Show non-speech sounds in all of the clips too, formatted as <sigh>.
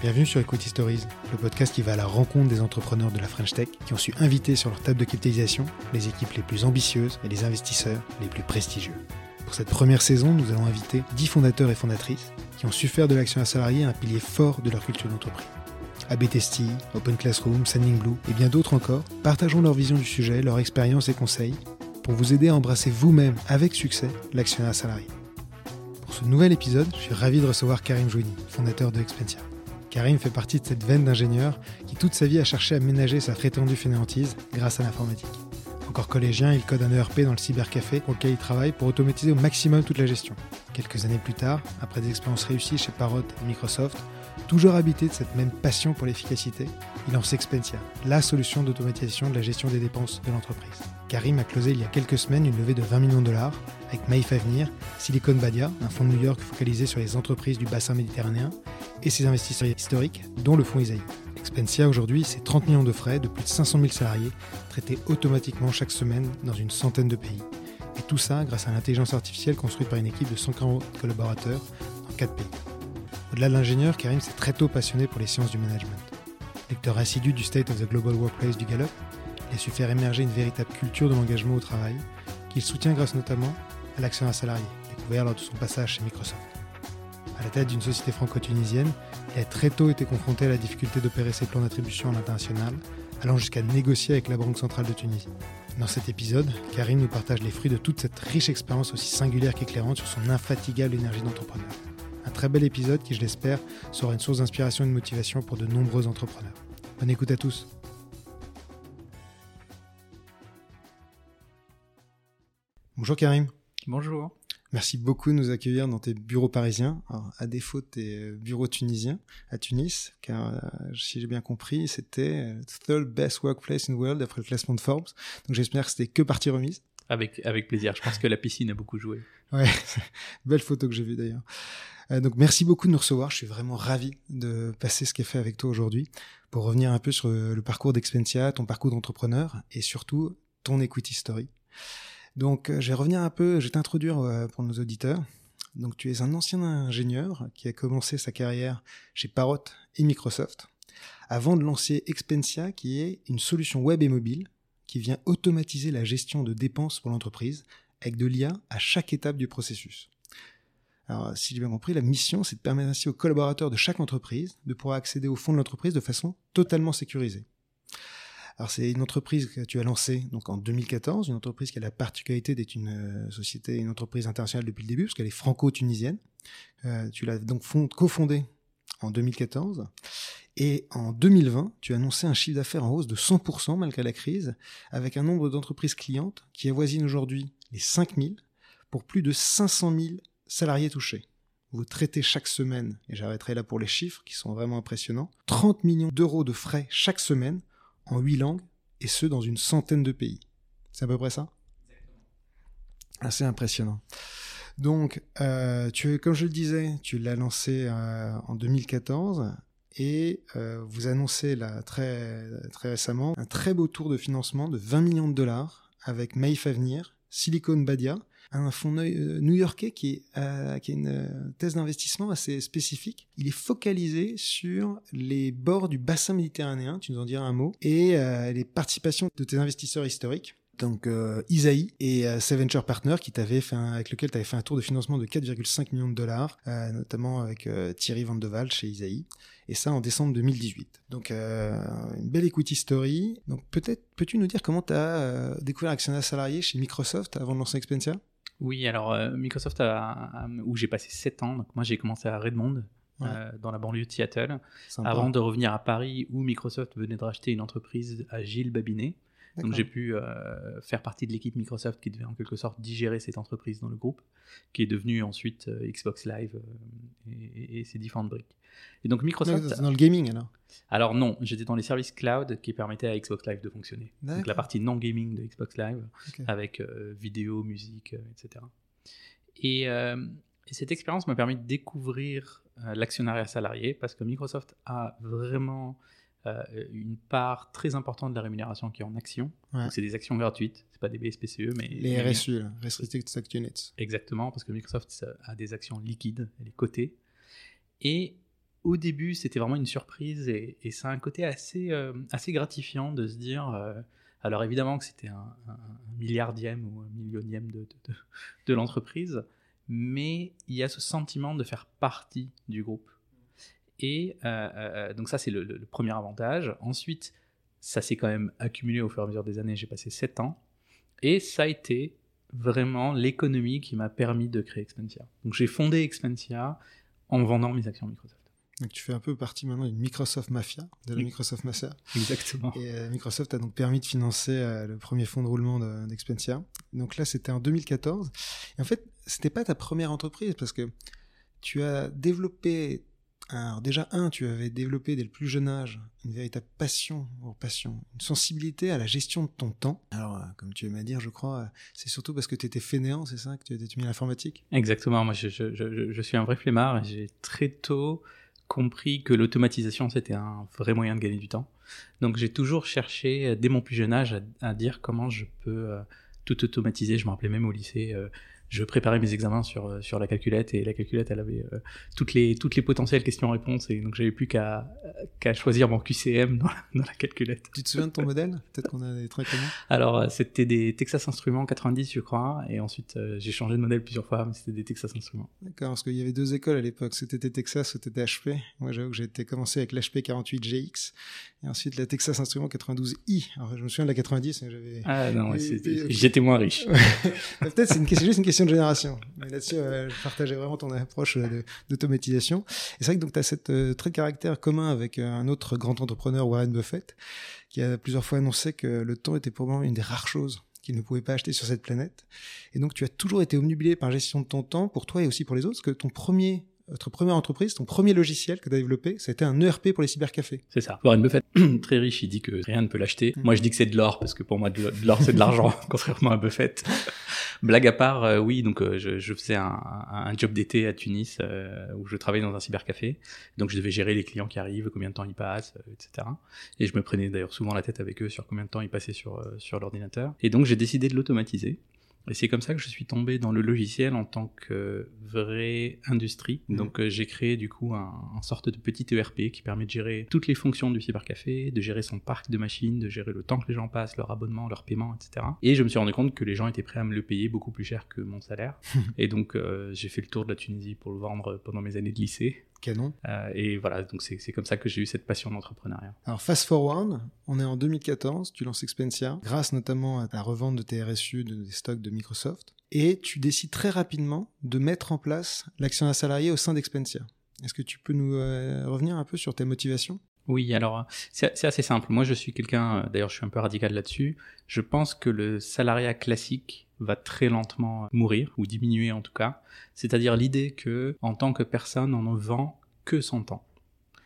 Bienvenue sur Equity Stories, le podcast qui va à la rencontre des entrepreneurs de la French Tech qui ont su inviter sur leur table de capitalisation les équipes les plus ambitieuses et les investisseurs les plus prestigieux. Pour cette première saison, nous allons inviter 10 fondateurs et fondatrices qui ont su faire de l'action à salarié un pilier fort de leur culture d'entreprise. ABTST, Open Classroom, Sending Blue et bien d'autres encore partageons leur vision du sujet, leur expérience et conseils pour vous aider à embrasser vous-même avec succès l'actionnat salarié. Pour ce nouvel épisode, je suis ravi de recevoir Karim Jouini, fondateur de Expensia. Karim fait partie de cette veine d'ingénieur qui toute sa vie a cherché à ménager sa prétendue fainéantise grâce à l'informatique. Encore collégien, il code un ERP dans le cybercafé pour il travaille pour automatiser au maximum toute la gestion. Quelques années plus tard, après des expériences réussies chez Parrot et Microsoft, Toujours habité de cette même passion pour l'efficacité, il lance Expensia, la solution d'automatisation de la gestion des dépenses de l'entreprise. Karim a closé il y a quelques semaines une levée de 20 millions de dollars avec Maïf Avenir, Silicon Badia, un fonds de New York focalisé sur les entreprises du bassin méditerranéen, et ses investisseurs historiques, dont le fonds Isaïe. Expensia aujourd'hui, c'est 30 millions de frais de plus de 500 000 salariés traités automatiquement chaque semaine dans une centaine de pays. Et tout ça grâce à l'intelligence artificielle construite par une équipe de 140 collaborateurs dans 4 pays. Au-delà de l'ingénieur, Karim s'est très tôt passionné pour les sciences du management. Lecteur assidu du State of the Global Workplace du Gallup, il a su faire émerger une véritable culture de l'engagement au travail, qu'il soutient grâce notamment à l'action à salarié, découvert lors de son passage chez Microsoft. À la tête d'une société franco-tunisienne, il a très tôt été confronté à la difficulté d'opérer ses plans d'attribution à l'international, allant jusqu'à négocier avec la Banque centrale de Tunisie. Dans cet épisode, Karim nous partage les fruits de toute cette riche expérience aussi singulière qu'éclairante sur son infatigable énergie d'entrepreneur. Un très bel épisode qui, je l'espère, sera une source d'inspiration et de motivation pour de nombreux entrepreneurs. Bonne écoute à tous. Bonjour Karim. Bonjour. Merci beaucoup de nous accueillir dans tes bureaux parisiens, à défaut de tes bureaux tunisiens à Tunis, car euh, si j'ai bien compris, c'était the third best workplace in the world après le classement de Forbes. Donc j'espère que c'était que partie remise. Avec, avec plaisir. Je pense que la piscine a beaucoup joué. Ouais, <laughs> belle photo que j'ai vue d'ailleurs. Euh, donc merci beaucoup de nous recevoir. Je suis vraiment ravi de passer ce qui est fait avec toi aujourd'hui pour revenir un peu sur le parcours d'Expensia, ton parcours d'entrepreneur et surtout ton equity story. Donc euh, je vais revenir un peu, je vais t'introduire euh, pour nos auditeurs. Donc tu es un ancien ingénieur qui a commencé sa carrière chez Parrot et Microsoft avant de lancer Expensia qui est une solution web et mobile qui vient automatiser la gestion de dépenses pour l'entreprise avec de l'IA à chaque étape du processus. Alors, si j'ai bien compris, la mission, c'est de permettre ainsi aux collaborateurs de chaque entreprise de pouvoir accéder au fonds de l'entreprise de façon totalement sécurisée. Alors, c'est une entreprise que tu as lancée donc en 2014, une entreprise qui a la particularité d'être une euh, société, une entreprise internationale depuis le début, parce qu'elle est franco-tunisienne. Euh, tu l'as donc cofondée en 2014. Et en 2020, tu as annoncé un chiffre d'affaires en hausse de 100% malgré la crise, avec un nombre d'entreprises clientes qui avoisine aujourd'hui les 5000 pour plus de 500 000 salariés touchés. Vous traitez chaque semaine, et j'arrêterai là pour les chiffres qui sont vraiment impressionnants, 30 millions d'euros de frais chaque semaine en 8 langues, et ce dans une centaine de pays. C'est à peu près ça? Assez impressionnant. Donc, euh, comme je le disais, tu l'as lancé euh, en 2014 et euh, vous annoncez là très, récemment un très beau tour de financement de 20 millions de dollars avec Maïf Avenir, Silicon Badia, un fonds new-yorkais qui, euh, qui a une thèse d'investissement assez spécifique. Il est focalisé sur les bords du bassin méditerranéen, tu nous en diras un mot, et les participations de tes investisseurs historiques donc euh, Isaïe et euh, Venture Partner qui t'avait fait avec lequel tu avais fait un tour de financement de 4,5 millions de dollars, notamment avec Thierry Vandeval chez Isaïe, et ça en décembre 2018. Donc une belle equity story. Donc peut-être peux-tu nous dire comment tu as découvert l'actionnaire salarié chez Microsoft avant de lancer Expensia? Oui, alors euh, Microsoft, où j'ai passé 7 ans, donc moi j'ai commencé à Redmond, euh, dans la banlieue de Seattle, avant de revenir à Paris où Microsoft venait de racheter une entreprise à Gilles Babinet. Donc j'ai pu euh, faire partie de l'équipe Microsoft qui devait en quelque sorte digérer cette entreprise dans le groupe, qui est devenue ensuite Xbox Live et, et, ses différentes briques. Et donc Microsoft. dans le gaming alors Alors non, j'étais dans les services cloud qui permettaient à Xbox Live de fonctionner. Donc la partie non gaming de Xbox Live avec euh, vidéo, musique, etc. Euh, euh, et, cette expérience m'a permis de découvrir l'actionnariat salarié parce que Microsoft a vraiment une part très importante de la rémunération qui est en actions. C'est des actions gratuites, c'est pas des BSPCE, mais les RSU, Restricted Stock Units. Exactement, parce que Microsoft a des actions liquides, elle est cotée. Et au début, c'était vraiment une surprise et, et ça a un côté assez, assez gratifiant de se dire alors évidemment que c'était un, milliardième ou un millionième de, de, l'entreprise, mais il y a ce sentiment de faire partie du groupe. Et euh, euh, donc ça, c'est le, premier avantage. Ensuite, ça s'est quand même accumulé au fur et à mesure des années. J'ai passé 7 ans. Et ça a été vraiment l'économie qui m'a permis de créer Expensia. Donc j'ai fondé Expensia en vendant mes actions Microsoft. Donc tu fais un peu partie maintenant d'une Microsoft Mafia, de la Microsoft Mafia. Exactement. Et euh, Microsoft a donc permis de financer euh, le premier fonds de roulement d'Expensia. donc là, c'était en 2014. Et en fait, c'était pas ta première entreprise parce que tu as développé alors déjà, un, tu avais développé dès le plus jeune âge une véritable passion, passion, une sensibilité à la gestion de ton temps. Alors, euh, comme tu aimais à dire, je crois, c'est surtout parce que tu étais fainéant, c'est ça, que tu étais mis à l'informatique? Exactement, moi je, suis un vrai flemmard et j'ai très tôt compris que l'automatisation, c'était un vrai moyen de gagner du temps. Donc j'ai toujours cherché, euh, dès mon plus jeune âge, à, dire comment je peux euh, tout automatiser. Je me rappelais même au lycée, euh, je préparais mes examens sur, euh, sur la calculette et la calculette, elle avait euh, toutes, les, toutes les potentielles questions-réponses et donc j'avais plus qu'à qu'à choisir mon QCM dans la, dans la, calculette. Tu te souviens de ton modèle? Peut-être qu'on a des trucs communs? Alors, euh, c'était des Texas Instruments 90, je crois, et ensuite j'ai changé de modèle plusieurs fois, mais c'était des Texas Instruments. D'accord, parce qu'il y avait deux écoles à l'époque, c'était Texas ou c'était HP. Moi, j'avoue que j'ai commencé avec l'HP 48GX et ensuite la Texas Instruments 92i. Alors, je me souviens de la 90, j'avais. Ah non, j'étais moins riche. <laughs> Peut-être c'est une, juste une question de génération. Mais là-dessus, euh, je partageais vraiment ton approche euh, d'automatisation. Et c'est vrai que donc tu as cette euh, trait de caractère commun avec un autre grand entrepreneur, Warren Buffett, qui a plusieurs fois annoncé que le temps était probablement une des rares choses qu'il ne pouvait pas acheter sur cette planète. Et donc tu as toujours été omnubilé par la gestion de ton temps pour toi et aussi pour les autres, parce que ton premier votre première entreprise, ton premier logiciel que tu as développé, c'était un ERP pour les cybercafés. C'est ça. Warren Buffett, <clears throat> très riche, il dit que rien ne peut l'acheter. Mm. Moi, je dis que c'est de l'or, parce que pour moi, de l'or, c'est de l'argent, <laughs> contrairement à Buffett. <laughs> Blague à part, euh, oui, donc euh, je, je, faisais un, un job d'été à Tunis, euh, où je travaillais dans un cybercafé. Donc, je devais gérer les clients qui arrivent, combien de temps ils passent, etc. Et je me prenais d'ailleurs souvent la tête avec eux sur combien de temps ils passaient sur, sur l'ordinateur. Et donc, j'ai décidé de l'automatiser. Et c'est comme ça que je suis tombé dans le logiciel en tant que vraie industrie. Mmh. Donc euh, j'ai créé du coup un, un, sorte de petit ERP qui permet de gérer toutes les fonctions du cybercafé, de gérer son parc de machines, de gérer le temps que les gens passent, leur abonnement, leur paiement, etc. Et je me suis rendu compte que les gens étaient prêts à me le payer beaucoup plus cher que mon salaire. <laughs> et donc euh, j'ai fait le tour de la Tunisie pour le vendre pendant mes années de lycée. Canon. Euh, et voilà, donc c'est comme ça que j'ai eu cette passion d'entrepreneuriat. Alors, fast forward, on est en 2014, tu lances Expensia, grâce notamment à ta revente de tes RSU, de, des stocks de Microsoft, et tu décides très rapidement de mettre en place l'action à salarié au sein d'Expensia. Est-ce que tu peux nous euh, revenir un peu sur tes motivations? Oui, alors c'est assez simple. Moi, je suis quelqu'un, euh, d'ailleurs, je suis un peu radical là-dessus. Je pense que le salariat classique va très lentement mourir ou diminuer en tout cas. C'est-à-dire l'idée que, en tant que personne, on ne vend que son temps.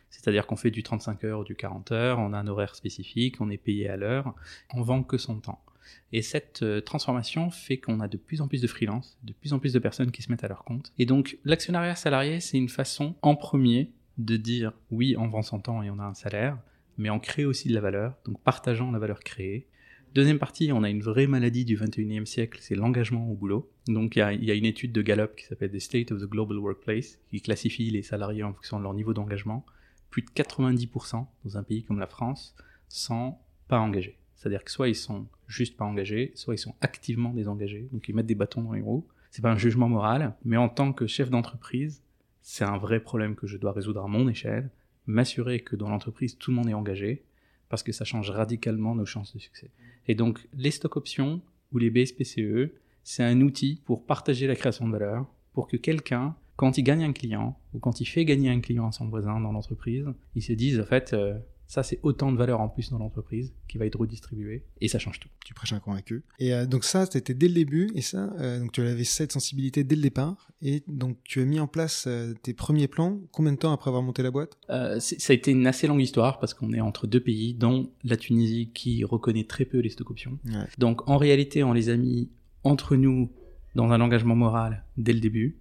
C'est-à-dire qu'on fait du 35 heures ou du 40 heures, on a un horaire spécifique, on est payé à l'heure, on vend que son temps. Et cette euh, transformation fait qu'on a de plus en plus de freelance, de plus en plus de personnes qui se mettent à leur compte. Et donc l'actionnariat salarié, c'est une façon en premier de dire oui, on vend son temps et on a un salaire, mais on crée aussi de la valeur, donc partageant la valeur créée. Deuxième partie, on a une vraie maladie du 21e siècle, c'est l'engagement au boulot. Donc il y, a, une étude de Gallup qui s'appelle The State of the Global Workplace, qui classifie les salariés en fonction de leur niveau d'engagement. Plus de 90% dans un pays comme la France sont pas engagés. C'est-à-dire que soit ils sont juste pas engagés, soit ils sont activement désengagés, donc ils mettent des bâtons dans les roues. C'est pas un jugement moral, mais en tant que chef d'entreprise, c'est un vrai problème que je dois résoudre à mon échelle, m'assurer que dans l'entreprise tout le monde est engagé, parce que ça change radicalement nos chances de succès. Et donc, les stock options ou les BSPCE, c'est un outil pour partager la création de valeur, pour que quelqu'un, quand il gagne un client, ou quand il fait gagner un client à son voisin dans l'entreprise, il se dise, en fait, euh, ça, c'est autant de valeur en plus dans l'entreprise qui va être redistribuée et ça change tout. Tu prêches un convaincu. Et euh, donc ça, c'était dès le début et ça, euh, donc tu avais cette sensibilité dès le départ et donc tu as mis en place euh, tes premiers plans. Combien de temps après avoir monté la boîte? Ça a été une assez longue histoire parce qu'on est entre deux pays, dont la Tunisie qui reconnaît très peu les stock options. Donc en réalité, on les a mis entre nous dans un engagement moral dès le début.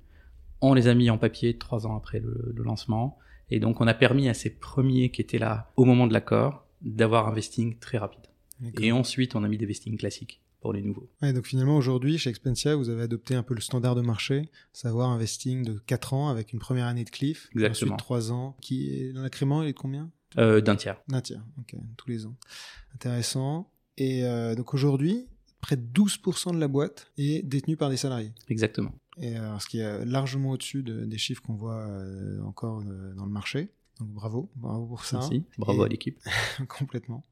On les a mis en papier trois ans après le, le lancement Et donc, on a permis à ces premiers qui étaient là au moment de l'accord d'avoir un vesting très rapide. Et ensuite, on a mis des vestings classiques pour les nouveaux. donc finalement, aujourd'hui, chez Expensia, vous avez adopté un peu le standard de marché, savoir un vesting de 4 ans avec une première année de cliff, Exactement. ensuite 3 ans. Qui est, l'incrément, il est de combien? Euh, D'un tiers. D'un tiers, ok, tous les ans. Intéressant. Et euh, donc aujourd'hui, près de 12% de la boîte est détenue par des salariés. Exactement. Et ce qui est largement au-dessus des chiffres qu'on voit euh, encore euh, dans le marché. Donc bravo, bravo pour ça. Merci, bravo à l'équipe. <laughs> complètement.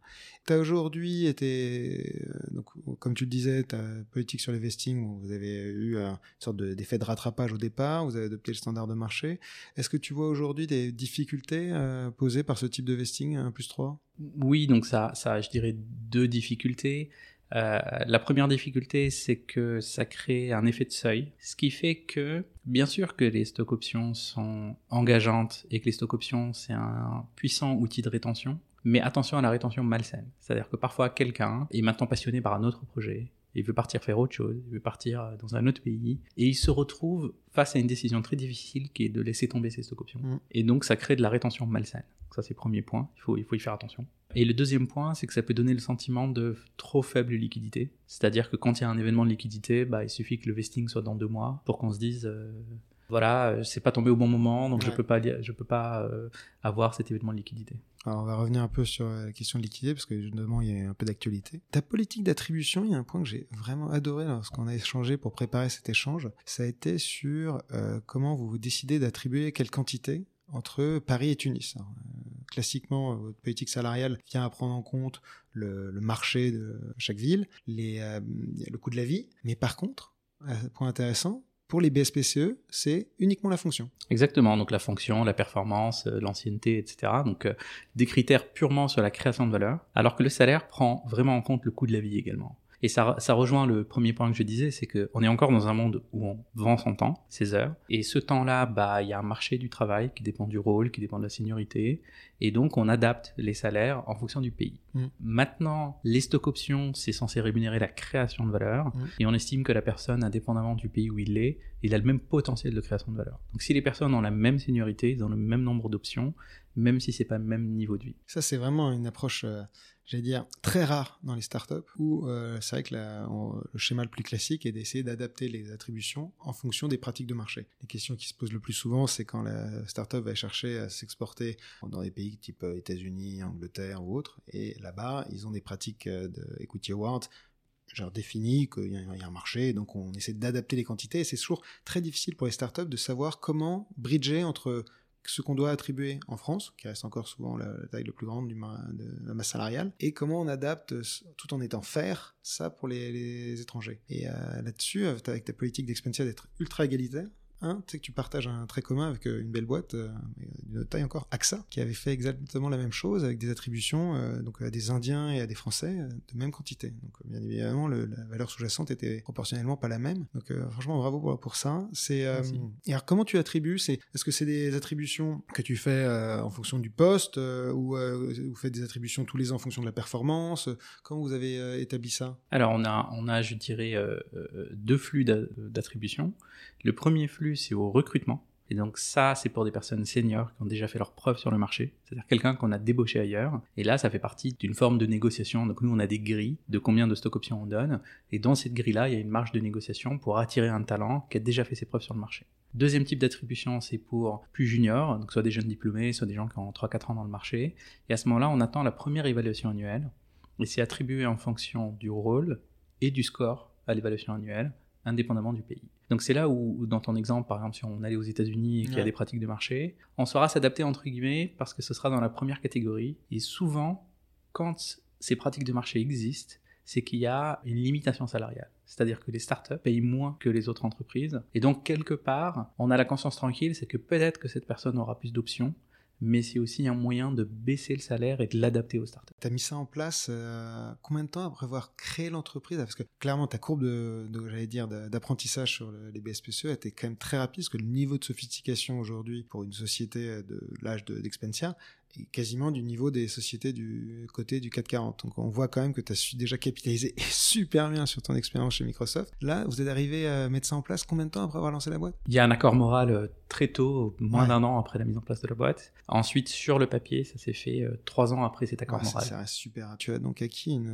Tu as aujourd'hui été, euh, donc, comme tu le disais, ta politique sur les vestings, où vous avez eu une sorte d'effet de, rattrapage au départ, vous avez adopté le standard de marché. Est-ce que tu vois aujourd'hui des difficultés posées par ce type de vesting 1 plus 3 Oui, donc ça, ça, je dirais deux difficultés. Euh, la première difficulté, c'est que ça crée un effet de seuil, ce qui fait que, bien sûr que les stock options sont engageantes et que les stock options, c'est un puissant outil de rétention, mais attention à la rétention malsaine. C'est-à-dire que parfois, quelqu'un est maintenant passionné par un autre projet, il veut partir faire autre chose, il veut partir dans un autre pays, et il se retrouve face à une décision très difficile qui est de laisser tomber ses stock options. Mm. Et donc ça crée de la rétention malsaine. Ça c'est le premier point, il faut, il faut y faire attention. Et le deuxième point, c'est que ça peut donner le sentiment de trop faible liquidité. C'est-à-dire que quand il y a un événement de liquidité, bah, il suffit que le vesting soit dans deux mois pour qu'on se dise... Euh, voilà, euh, c'est pas tombé au bon moment, donc je peux pas, je peux pas euh, avoir cet événement de liquidité. On va revenir un peu sur la question de liquidité parce que justement il y a un peu d'actualité. Ta politique d'attribution, il y a un point que j'ai vraiment adoré lorsqu'on a échangé pour préparer cet échange, ça a été sur euh, comment vous décidez d'attribuer quelle quantité entre Paris et Tunis. classiquement, votre politique salariale vient à prendre en compte le, marché de chaque ville, le coût de la vie, mais par contre, point intéressant, pour les BSPCE, c'est uniquement la fonction. Exactement, donc la fonction, la performance, euh, l'ancienneté, etc. Donc euh, des critères purement sur la création de valeur, alors que le salaire prend vraiment en compte le coût de la vie également. Et ça, ça rejoint le premier point que je disais, c'est qu'on est encore dans un monde où on vend son temps, ses heures, et ce temps-là, bah, il y a un marché du travail qui dépend du rôle, qui dépend de la seniorité, et donc on adapte les salaires en fonction du pays. Mm. Maintenant, les stock options, c'est censé rémunérer la création de valeur, mm. et on estime que la personne, indépendamment du pays où il est, il a le même potentiel de création de valeur. Donc si les personnes ont la même seniorité, ils ont le même nombre d'options, même si c'est pas le même niveau de vie. Ça, c'est vraiment une approche, euh, j'allais dire, très rare dans les startups, où euh, c'est vrai que le schéma le plus classique est d'essayer d'adapter les attributions en fonction des pratiques de marché. Les questions qui se posent le plus souvent, c'est quand la startup va chercher à s'exporter dans des pays type euh, États-Unis, Angleterre ou autres, et là-bas, ils ont des pratiques de equity award genre défini qu'il y, a un marché, donc on essaie d'adapter les quantités, et c'est toujours très difficile pour les startups de savoir comment bridger entre ce qu'on doit attribuer en France, qui reste encore souvent la, taille la plus grande du, de la masse salariale, et comment on adapte, tout en étant faire, ça pour les, étrangers. Et euh, là-dessus, avec ta politique d'expansion d'être ultra égalitaire, un, tu sais que tu partages un trait commun avec euh, une belle boîte euh, d'une taille encore, AXA, qui avait fait exactement la même chose avec des attributions euh, donc à des Indiens et à des Français de même quantité. Donc bien évidemment, la valeur sous-jacente était proportionnellement pas la même. Donc franchement, bravo pour, pour ça. C'est et alors comment tu attribues C'est est-ce que c'est des attributions que tu fais en fonction du poste ou vous faites des attributions tous les ans en fonction de la performance? Comment vous avez établi ça? Alors on a on a je dirais deux flux d'attribution. Le premier flux c'est au recrutement. Et donc ça, c'est pour des personnes seniors qui ont déjà fait leur preuve sur le marché, c'est-à-dire quelqu'un qu'on a débauché ailleurs. Et là, ça fait partie d'une forme de négociation. Donc nous, on a des grilles de combien de stock options on donne. Et dans cette grille-là, il y a une marge de négociation pour attirer un talent qui a déjà fait ses preuves sur le marché. Deuxième type d'attribution, c'est pour plus juniors, donc soit des jeunes diplômés, soit des gens qui ont 3-4 ans dans le marché. Et à ce moment-là, on attend la première évaluation annuelle. Et c'est attribué en fonction du rôle et du score à l'évaluation annuelle, indépendamment du pays. Donc c'est là où, dans ton exemple, par exemple, si on allait aux États-Unis et qu'il y a des pratiques de marché, on saura s'adapter entre guillemets parce que ce sera dans la première catégorie. Et souvent, quand ces pratiques de marché existent, c'est qu'il y a une limitation salariale. C'est-à-dire que les startups payent moins que les autres entreprises. Et donc, quelque part, on a la conscience tranquille, c'est que peut-être que cette personne aura plus d'options, mais c'est aussi un moyen de baisser le salaire et de l'adapter aux startups. Tu as mis ça en place euh, combien de temps après avoir créé l'entreprise? Parce que clairement, ta courbe de, d'apprentissage sur les BSPCE était quand même très rapide, parce que le niveau de sophistication aujourd'hui pour une société de l'âge d'Expensia quasiment du niveau des sociétés du côté du 440. Donc on voit quand même que tu as su déjà capitaliser <laughs> super bien sur ton expérience chez Microsoft. Là, vous êtes arrivé à mettre ça en place combien de temps après avoir lancé la boîte? Il y a un accord moral euh, très tôt, moins d'un an après la mise en place de la boîte. Ensuite, sur le papier, ça s'est fait euh, trois ans après cet accord moral. Ça, reste super. Tu as donc acquis une,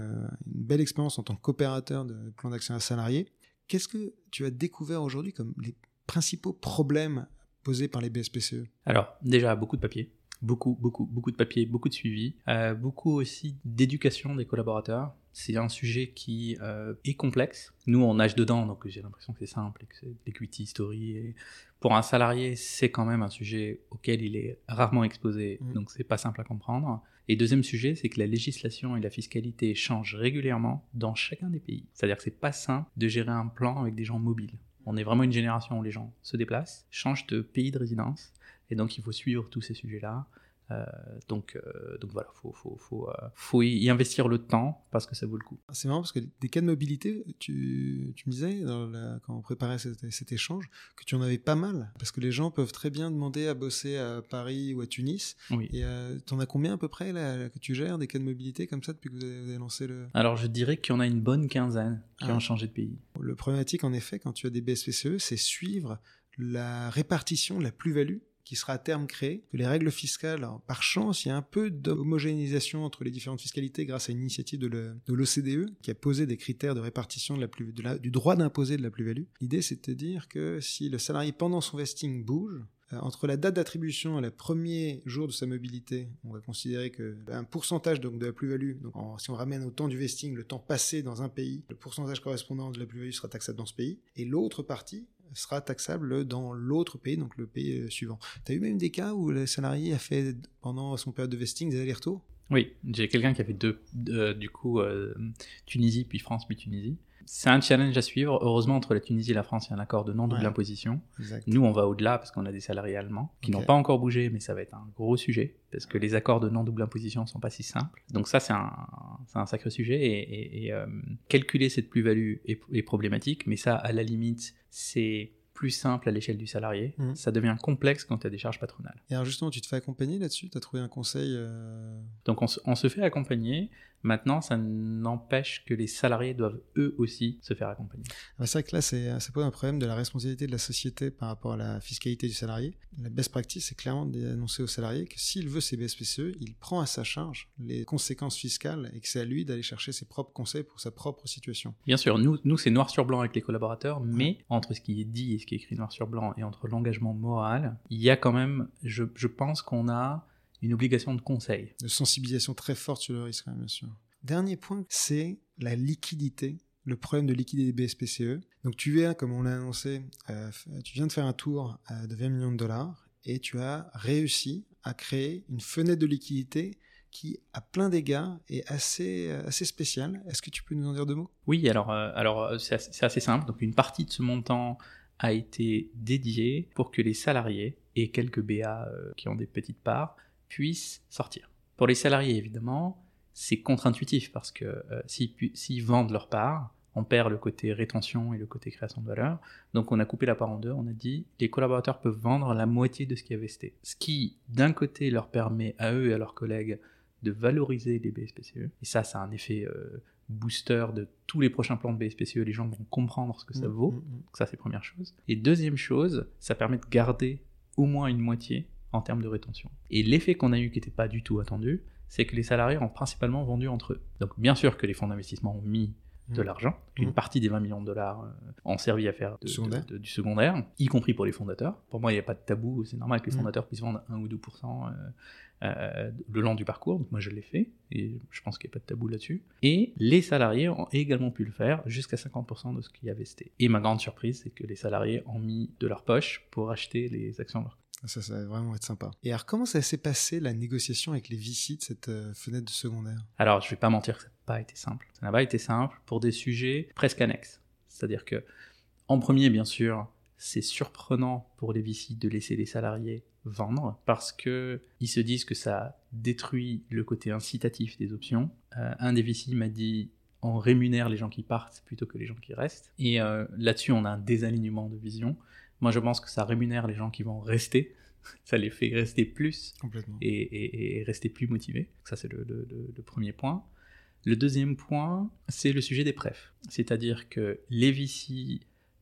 une belle expérience en tant qu'opérateur de plan d'action à salariés. Qu'est-ce que tu as découvert aujourd'hui comme les principaux problèmes posés par les BSPCE Alors, déjà, beaucoup de papier beaucoup, beaucoup, beaucoup de papier, beaucoup de suivi, euh, beaucoup aussi d'éducation des collaborateurs. C'est un sujet qui euh, est complexe. Nous, on nage dedans, donc j'ai l'impression que c'est simple et que c'est l'equity story. Et pour un salarié, c'est quand même un sujet auquel il est rarement exposé, mm. donc c'est pas simple à comprendre. Et deuxième sujet, c'est que la législation et la fiscalité changent régulièrement dans chacun des pays. C'est-à-dire que c'est pas simple de gérer un plan avec des gens mobiles. On est vraiment une génération où les gens se déplacent, changent de pays de résidence, et donc, il faut suivre tous ces sujets-là. Euh, donc, euh, donc voilà, faut, faut, faut, euh, faut, y investir le temps parce que ça vaut le coup. C'est marrant parce que des cas de mobilité, tu, tu me disais dans quand on préparait cet, échange que tu en avais pas mal parce que les gens peuvent très bien demander à bosser à Paris ou à Tunis. Oui. Et tu en as combien à peu près là, que tu gères des cas de mobilité comme ça depuis que vous avez, lancé le. Alors je dirais qu'il y en a une bonne quinzaine qui ah. ont changé de pays. Le problématique en effet quand tu as des BSPCE, c'est suivre la répartition de la plus-value qui sera à terme créé, que les règles fiscales, par chance, il y a un peu d'homogénéisation entre les différentes fiscalités grâce à une initiative de l'OCDE qui a posé des critères de répartition de la plus, du droit d'imposer de la plus-value. L'idée, c'est de dire que si le salarié, pendant son vesting, bouge, euh, entre la date d'attribution et le premier jour de sa mobilité, on va considérer que un pourcentage donc de la plus-value, si on ramène au temps du vesting, le temps passé dans un pays, le pourcentage correspondant de la plus-value sera taxable dans ce pays, et l'autre partie sera taxable dans l'autre pays, donc le pays euh, suivant. Tu as eu même des cas où le salarié a fait, pendant son période de vesting, des allers-retours? Oui, j'ai quelqu'un qui a fait deux, euh, du coup, euh, Tunisie, puis France, puis Tunisie. C'est un challenge à suivre. Heureusement, entre la Tunisie et la France, il y a un accord de non-double imposition. Nous, on va au-delà parce qu'on a des salariés allemands qui n'ont pas encore bougé, mais ça va être un gros sujet parce que les accords de non-double imposition ne sont pas si simples. Donc ça, c'est un, un, sacré sujet et, calculer cette plus-value est, problématique, mais ça, à la limite, c'est plus simple à l'échelle du salarié. Mmh. Ça devient complexe quand tu as des charges patronales. Et alors justement, tu te fais accompagner là-dessus? Tu as trouvé un conseil euh? Donc on se, fait accompagner. Maintenant, ça n'empêche que les salariés doivent eux aussi se faire accompagner. C'est vrai que là, c'est pas un problème de la responsabilité de la société par rapport à la fiscalité du salarié. La best practice, c'est clairement d'annoncer au salarié que s'il veut ses BSPCE, il prend à sa charge les conséquences fiscales et que c'est à lui d'aller chercher ses propres conseils pour sa propre situation. Bien sûr, nous, nous c'est noir sur blanc avec les collaborateurs, mais entre ce qui est dit et ce qui est écrit noir sur blanc et entre l'engagement moral, il y a quand même, je, je pense qu'on a une obligation de conseil. De sensibilisation très forte sur le risque, hein, bien sûr. Dernier point, c'est la liquidité le problème de liquidité des BSPCE. Donc tu viens, comme on l'a annoncé, euh, tu viens de faire un tour euh, de 20 millions de dollars et tu as réussi à créer une fenêtre de liquidité qui, à plein d'égards, est assez, euh, assez spéciale. Est-ce que tu peux nous en dire deux mots? Oui, alors, alors c'est assez, assez, simple. Donc une partie de ce montant a été dédiée pour que les salariés et quelques BA qui ont des petites parts puissent sortir. Pour les salariés, évidemment, c'est contre-intuitif parce que euh, s'ils vendent leur part, on perd le côté rétention et le côté création de valeur. Donc on a coupé la part en deux, on a dit les collaborateurs peuvent vendre la moitié de ce qui est vesté. Ce qui, d'un côté, leur permet à eux et à leurs collègues de valoriser les BSPCE. Et ça, ça a un effet euh, booster de tous les prochains plans de BSPCE. Les gens vont comprendre ce que ça mmh, vaut. Mmh, mmh. ça, c'est première chose. Et deuxième chose, ça permet de garder au moins une moitié en termes de rétention. Et l'effet qu'on a eu qui n'était pas du tout attendu, c'est que les salariés ont principalement vendu entre eux. Donc bien sûr que les fonds d'investissement ont mis de mmh. l'argent, une mmh. partie des 20 millions de dollars euh, ont servi à faire du secondaire, y compris pour les fondateurs. Pour moi, il n'y a pas de tabou, c'est normal que les mmh. fondateurs puissent vendre 1 ou 2% euh, euh, le long du parcours, donc moi je l'ai fait, et je pense qu'il n'y a pas de tabou là-dessus. Et les salariés ont également pu le faire jusqu'à 50% de ce qu'il y avait. Et ma grande surprise, c'est que les salariés ont mis de leur poche pour acheter les actions de leur ça, ça va vraiment être sympa. Et alors, comment ça s'est passé la négociation avec les VC de cette euh, fenêtre de secondaire? Alors, je vais pas mentir que ça n'a pas été simple. Ça n'a pas été simple pour des sujets presque annexes. C'est-à-dire que, en premier, bien sûr, c'est surprenant pour les VC de laisser les salariés vendre parce que ils se disent que ça détruit le côté incitatif des options. Euh, un des VC m'a dit on rémunère les gens qui partent plutôt que les gens qui restent. Et euh, là-dessus, on a un désalignement de vision. Moi, je pense que ça rémunère les gens qui vont rester <laughs> ça les fait rester plus et, rester plus motivés. Ça, c'est le, premier point. Le deuxième point, c'est le sujet des prefs. C'est-à-dire que les VC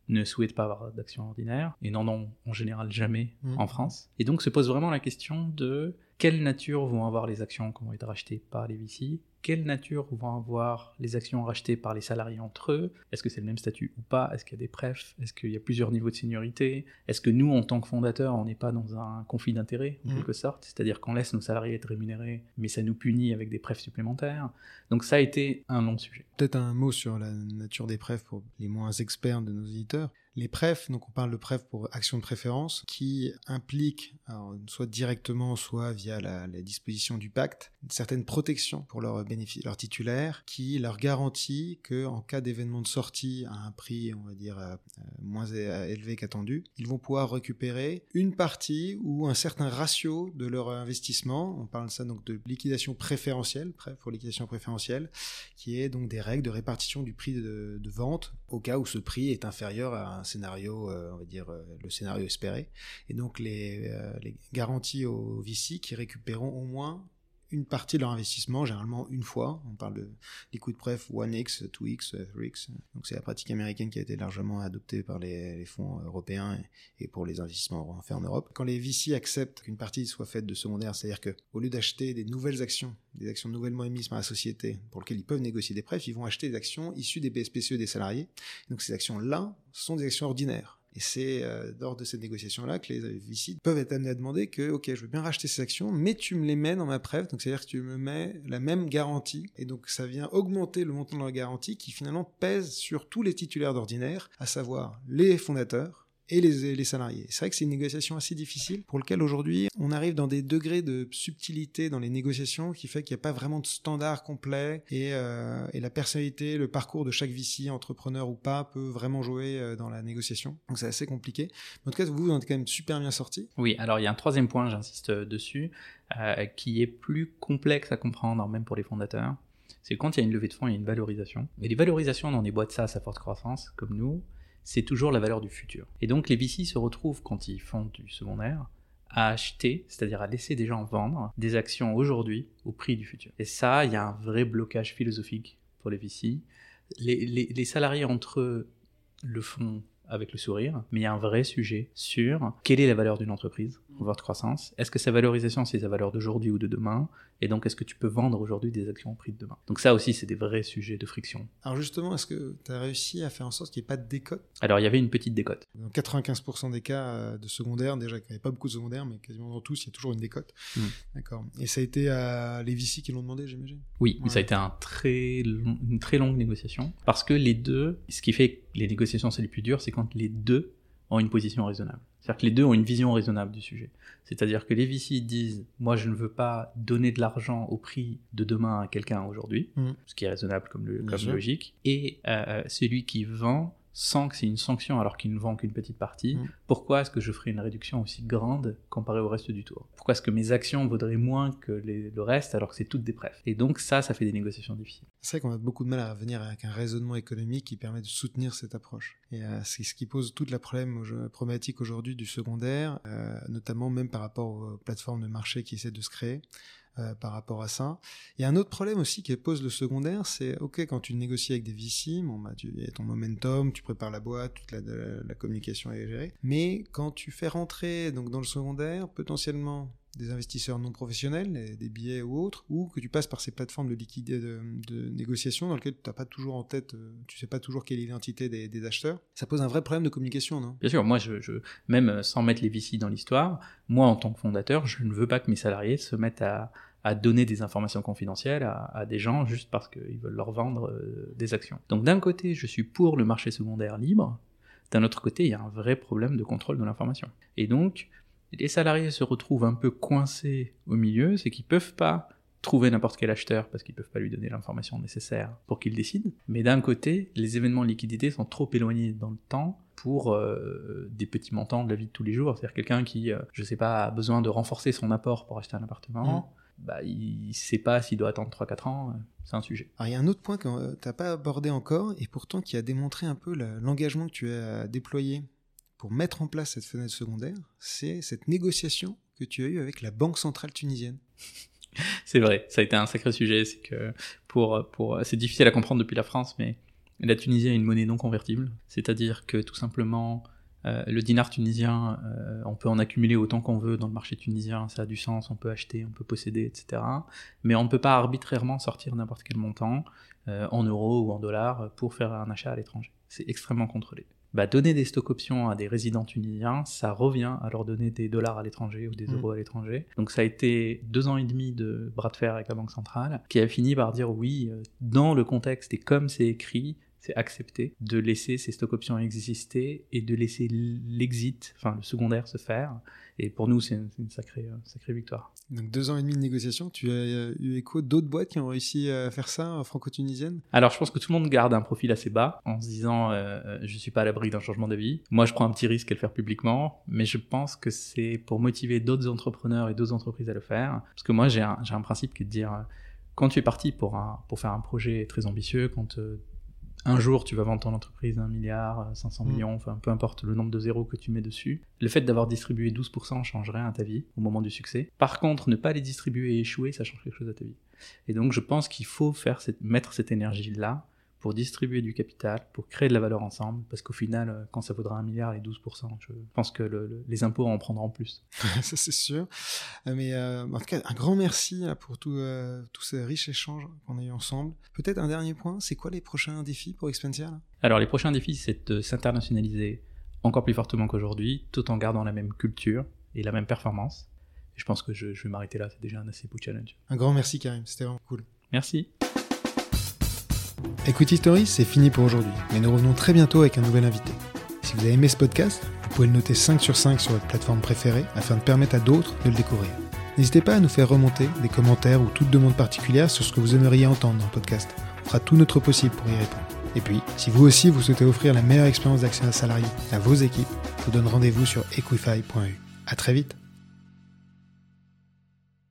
ne souhaitent pas avoir d'action ordinaire et n'en ont en général jamais mmh. en France. Et donc se pose vraiment la question de quelle nature vont avoir les actions qui vont être rachetées par les VC quelle nature vont avoir les actions rachetées par les salariés entre eux? Est-ce que c'est le même statut ou pas? Est-ce qu'il y a des prefs? Est-ce qu'il y a plusieurs niveaux de seniorité? Est-ce que nous, en tant que fondateurs, on n'est pas dans un conflit d'intérêts, en mmh. quelque sorte? C'est-à-dire qu'on laisse nos salariés être rémunérés, mais ça nous punit avec des prefs supplémentaires. Donc ça a été un long sujet. Peut-être un mot sur la nature des prefs pour les moins experts de nos éditeurs. Les prefs, donc on parle de prefs pour action de préférence, qui impliquent, soit directement, soit via la, disposition du pacte, une certaine protection pour leurs leur titulaire, qui leur garantit que en cas d'événement de sortie à un prix, on va dire, euh, moins élevé qu'attendu, ils vont pouvoir récupérer une partie ou un certain ratio de leur investissement. On parle de ça donc de liquidation préférentielle, prêt pour liquidation préférentielle, qui est donc des règles de répartition du prix de, de vente au cas où ce prix est inférieur à un scénario, euh, on va dire, euh, le scénario espéré. Et donc les, euh, garanties aux VC qui récupéreront au moins une partie de leur investissement, généralement une fois. On parle de liquid pref 1x, 2x, 3x. Donc c'est la pratique américaine qui a été largement adoptée par les, fonds européens et, pour les investissements faits en Europe. Quand les VC acceptent qu'une partie soit faite de secondaire, c'est-à-dire que au lieu d'acheter des nouvelles actions, des actions nouvellement émises par la société pour lesquelles ils peuvent négocier des prefs, ils vont acheter des actions issues des BSPCE des salariés. Donc ces actions-là sont des actions ordinaires et c'est euh, lors de cette négociation-là que les VC peuvent être amenés à demander que, ok, je veux bien racheter ces actions, mais tu me les mets dans ma preuve, donc c'est-à-dire que tu me mets la même garantie, et donc ça vient augmenter le montant de la garantie qui finalement pèse sur tous les titulaires d'ordinaire, à savoir les fondateurs, et les, salariés. C'est vrai que c'est une négociation assez difficile pour lequel aujourd'hui on arrive dans des degrés de subtilité dans les négociations qui fait qu'il n'y a pas vraiment de standard complet et, euh, et, la personnalité, le parcours de chaque VC, entrepreneur ou pas, peut vraiment jouer euh, dans la négociation. Donc c'est assez compliqué. en tout cas, vous, vous en êtes quand même super bien sorti. Oui, alors il y a un troisième point, j'insiste dessus, euh, qui est plus complexe à comprendre, même pour les fondateurs. C'est quand il y a une levée de fonds, il y a une valorisation. Mais les valorisations dans des boîtes SaaS à forte croissance, comme nous, c'est toujours la valeur du futur. Et donc les VC se retrouvent, quand ils font du secondaire, à acheter, c'est-à-dire à laisser des gens vendre des actions aujourd'hui au prix du futur. Et ça, il y a un vrai blocage philosophique pour les VC. Les, salariés entre eux le font avec le sourire, mais il y a un vrai sujet sur quelle est la valeur d'une entreprise, votre croissance. Est-ce que sa valorisation, c'est sa valeur d'aujourd'hui ou de demain? Et donc, est-ce que tu peux vendre aujourd'hui des actions au prix de demain? Donc ça aussi, c'est des vrais sujets de friction. Alors justement, est-ce que tu as réussi à faire en sorte qu'il n'y ait pas de décote? Alors, il y avait une petite décote. Dans 95% des cas euh, de secondaire, déjà qu'il n'y avait pas beaucoup de secondaire, mais quasiment dans tous, il y a toujours une décote. Hmm. D'accord. Et ça a été à les VC qui l'ont demandé, j'imagine? Oui, ça a été un très une très longue négociation. Parce que les deux, ce qui fait que les négociations, c'est les plus dures, c'est quand les deux ont une position raisonnable. C'est-à-dire que les deux ont une vision raisonnable du sujet. C'est-à-dire que les VC disent Moi, je ne veux pas donner de l'argent au prix de demain à quelqu'un aujourd'hui, mm. ce qui est raisonnable comme, logique. Et euh, celui qui vend sans que c'est une sanction alors qu'il ne vend qu'une petite partie, mm. pourquoi est-ce que je ferais une réduction aussi grande comparée au reste du tour? Pourquoi est-ce que mes actions vaudraient moins que le reste alors que c'est toutes des prefs? Et donc ça, ça fait des négociations difficiles. C'est vrai qu'on a beaucoup de mal à venir avec un raisonnement économique qui permet de soutenir cette approche. Et euh, c'est ce qui pose toute la problème, problématique aujourd'hui du secondaire, euh, notamment même par rapport aux plateformes de marché qui essaient de se créer. Euh, par rapport à ça. Il y a un autre problème aussi qui pose le secondaire, c'est ok quand tu négocies avec des VC, bon bah tu as ton momentum, tu prépares la boîte, toute la, la, communication est gérée. Mais quand tu fais rentrer donc dans le secondaire potentiellement des investisseurs non professionnels, des billets ou autres, ou que tu passes par ces plateformes de liquidité de, négociation dans lesquelles tu n'as pas toujours en tête, euh, tu sais pas toujours quelle est l'identité des, acheteurs. Ça pose un vrai problème de communication, non? Bien sûr, moi, même sans mettre les VC dans l'histoire, moi, en tant que fondateur, je ne veux pas que mes salariés se mettent à, donner des informations confidentielles à, à des gens juste parce qu'ils veulent leur vendre euh, des actions. Donc d'un côté, je suis pour le marché secondaire libre, d'un autre côté, il y a un vrai problème de contrôle de l'information. Et donc, les salariés se retrouvent un peu coincés au milieu, c'est qu'ils peuvent pas trouver n'importe quel acheteur parce qu'ils peuvent pas lui donner l'information nécessaire pour qu'il décide. Mais d'un côté, les événements de liquidité sont trop éloignés dans le temps pour euh, des petits montants de la vie de tous les jours. C'est-à-dire quelqu'un qui, euh, je sais pas, a besoin de renforcer son apport pour acheter un appartement. Mmh bah, il ne sait pas s'il doit attendre 3-4 ans, euh, c'est un sujet. Alors il y a un autre point que tu n'as pas abordé encore, et pourtant qui a démontré un peu l'engagement que tu as déployé pour mettre en place cette fenêtre secondaire, c'est cette négociation que tu as eue avec la Banque centrale tunisienne. <laughs> c'est vrai, ça a été un sacré sujet. C'est que pour, pour, c'est difficile à comprendre depuis la France, mais la Tunisie a une monnaie non convertible, c'est-à-dire que tout simplement euh, le dinar tunisien, euh, on peut en accumuler autant qu'on veut dans le marché tunisien, ça a du sens, on peut acheter, on peut posséder, etc. Mais on ne peut pas arbitrairement sortir n'importe quel montant euh, en euros ou en dollars pour faire un achat à l'étranger. C'est extrêmement contrôlé. Bah, donner des stocks options à des résidents tunisiens, ça revient à leur donner des dollars à l'étranger ou des mm. euros à l'étranger. Donc ça a été deux ans et demi de bras de fer avec la Banque centrale, qui a fini par dire oui, dans le contexte et comme c'est écrit, c'est accepter de laisser ces stock options exister et de laisser l'exit, enfin le secondaire se faire. Et pour nous, c'est une, sacrée, euh, sacrée victoire. Donc deux ans et demi de négociation, tu as euh, eu écho d'autres boîtes qui ont réussi à faire ça, franco-tunisienne Alors je pense que tout le monde garde un profil assez bas en se disant euh, je suis pas à l'abri d'un changement d'avis. Moi je prends un petit risque à le faire publiquement, mais je pense que c'est pour motiver d'autres entrepreneurs et d'autres entreprises à le faire. Parce que moi j'ai un, un, principe qui est de dire quand tu es parti pour, un, pour faire un projet très ambitieux, quand un jour tu vas vendre ton entreprise à 1 milliard, 500 mm. millions, enfin peu importe le nombre de zéros que tu mets dessus, le fait d'avoir distribué 12% changerait à ta vie au moment du succès. Par contre, ne pas les distribuer et échouer, ça change quelque chose à ta vie. Et donc je pense qu'il faut faire mettre cette énergie-là pour distribuer du capital, pour créer de la valeur ensemble, parce qu'au final, euh, quand ça vaudra un milliard et 12%, je pense que les impôts en prendront plus. <laughs> ça c'est sûr. Euh, mais euh, en tout cas, un grand merci pour tout, tous ces riches échanges qu'on a eu ensemble. Peut-être un dernier point, c'est quoi les prochains défis pour Expensia Alors les prochains défis, c'est de s'internationaliser encore plus fortement qu'aujourd'hui, tout en gardant la même culture et la même performance. je pense que je, je vais m'arrêter là, c'est déjà un assez beau challenge. Un grand merci Karim, c'était vraiment cool. Merci. Equity Story, c'est fini pour aujourd'hui, mais nous revenons très bientôt avec un nouvel invité. Si vous avez aimé ce podcast, vous pouvez le noter 5 sur 5 sur votre plateforme préférée afin de permettre à d'autres de le découvrir. N'hésitez pas à nous faire remonter des commentaires ou toute demande particulière sur ce que vous aimeriez entendre dans le podcast. On fera tout notre possible pour y répondre. Et puis, si vous aussi vous souhaitez offrir la meilleure expérience d'actionnaire salarié à vos équipes, je vous donne rendez-vous sur equify.eu. À très vite